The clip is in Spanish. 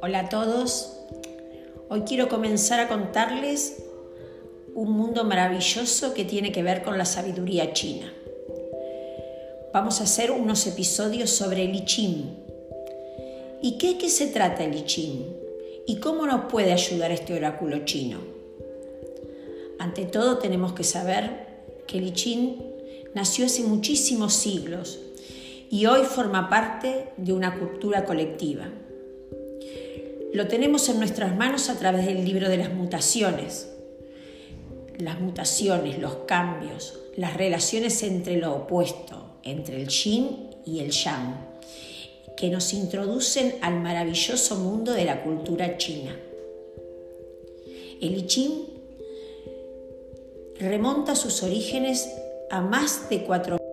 Hola a todos. Hoy quiero comenzar a contarles un mundo maravilloso que tiene que ver con la sabiduría china. Vamos a hacer unos episodios sobre el I Ching. ¿Y qué, qué se trata el I Ching? ¿Y cómo nos puede ayudar este oráculo chino? Ante todo tenemos que saber que el I Ching nació hace muchísimos siglos y hoy forma parte de una cultura colectiva. Lo tenemos en nuestras manos a través del libro de las mutaciones. Las mutaciones, los cambios, las relaciones entre lo opuesto, entre el yin y el yang, que nos introducen al maravilloso mundo de la cultura china. El I remonta sus orígenes a más de 4.000